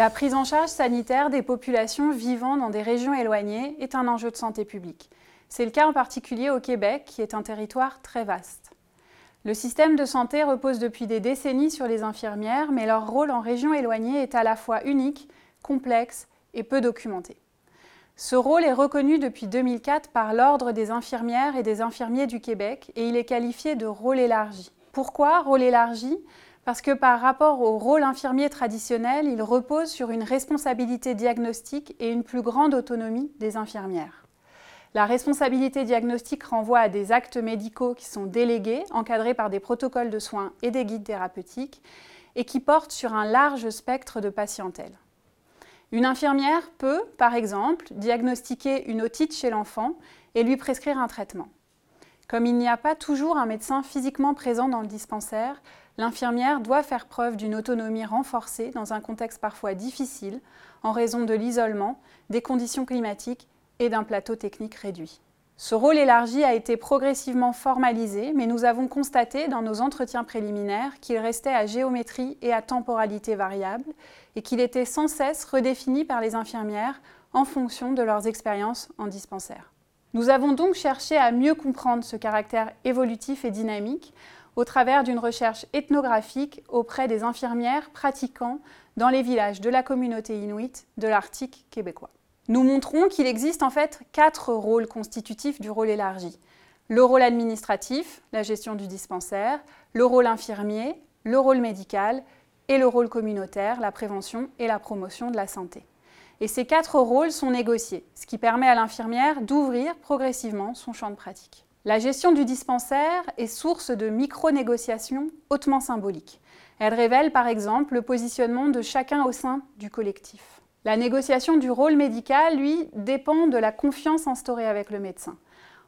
La prise en charge sanitaire des populations vivant dans des régions éloignées est un enjeu de santé publique. C'est le cas en particulier au Québec, qui est un territoire très vaste. Le système de santé repose depuis des décennies sur les infirmières, mais leur rôle en région éloignée est à la fois unique, complexe et peu documenté. Ce rôle est reconnu depuis 2004 par l'Ordre des infirmières et des infirmiers du Québec et il est qualifié de rôle élargi. Pourquoi rôle élargi? Parce que par rapport au rôle infirmier traditionnel, il repose sur une responsabilité diagnostique et une plus grande autonomie des infirmières. La responsabilité diagnostique renvoie à des actes médicaux qui sont délégués, encadrés par des protocoles de soins et des guides thérapeutiques, et qui portent sur un large spectre de patientèle. Une infirmière peut, par exemple, diagnostiquer une otite chez l'enfant et lui prescrire un traitement. Comme il n'y a pas toujours un médecin physiquement présent dans le dispensaire, l'infirmière doit faire preuve d'une autonomie renforcée dans un contexte parfois difficile en raison de l'isolement, des conditions climatiques et d'un plateau technique réduit. Ce rôle élargi a été progressivement formalisé, mais nous avons constaté dans nos entretiens préliminaires qu'il restait à géométrie et à temporalité variable et qu'il était sans cesse redéfini par les infirmières en fonction de leurs expériences en dispensaire. Nous avons donc cherché à mieux comprendre ce caractère évolutif et dynamique au travers d'une recherche ethnographique auprès des infirmières pratiquant dans les villages de la communauté inuite de l'Arctique québécois. Nous montrons qu'il existe en fait quatre rôles constitutifs du rôle élargi. Le rôle administratif, la gestion du dispensaire, le rôle infirmier, le rôle médical et le rôle communautaire, la prévention et la promotion de la santé. Et ces quatre rôles sont négociés, ce qui permet à l'infirmière d'ouvrir progressivement son champ de pratique. La gestion du dispensaire est source de micro-négociations hautement symboliques. Elle révèle par exemple le positionnement de chacun au sein du collectif. La négociation du rôle médical, lui, dépend de la confiance instaurée avec le médecin.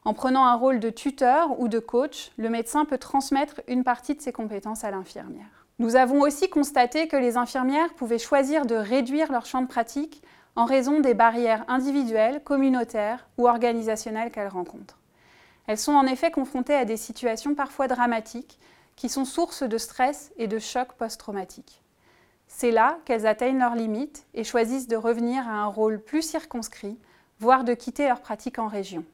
En prenant un rôle de tuteur ou de coach, le médecin peut transmettre une partie de ses compétences à l'infirmière. Nous avons aussi constaté que les infirmières pouvaient choisir de réduire leur champ de pratique en raison des barrières individuelles, communautaires ou organisationnelles qu'elles rencontrent. Elles sont en effet confrontées à des situations parfois dramatiques qui sont source de stress et de choc post-traumatique. C'est là qu'elles atteignent leurs limites et choisissent de revenir à un rôle plus circonscrit, voire de quitter leur pratique en région.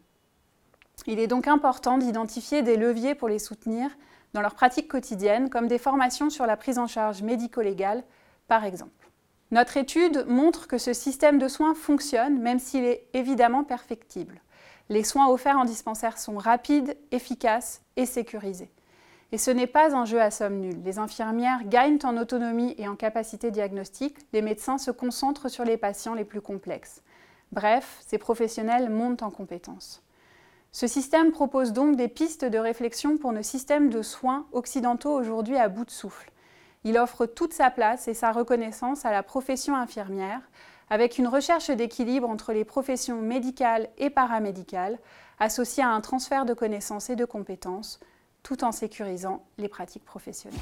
Il est donc important d'identifier des leviers pour les soutenir dans leur pratique quotidienne, comme des formations sur la prise en charge médico-légale, par exemple. Notre étude montre que ce système de soins fonctionne, même s'il est évidemment perfectible. Les soins offerts en dispensaire sont rapides, efficaces et sécurisés. Et ce n'est pas un jeu à somme nulle. Les infirmières gagnent en autonomie et en capacité diagnostique, les médecins se concentrent sur les patients les plus complexes. Bref, ces professionnels montent en compétences. Ce système propose donc des pistes de réflexion pour nos systèmes de soins occidentaux aujourd'hui à bout de souffle. Il offre toute sa place et sa reconnaissance à la profession infirmière, avec une recherche d'équilibre entre les professions médicales et paramédicales, associée à un transfert de connaissances et de compétences, tout en sécurisant les pratiques professionnelles.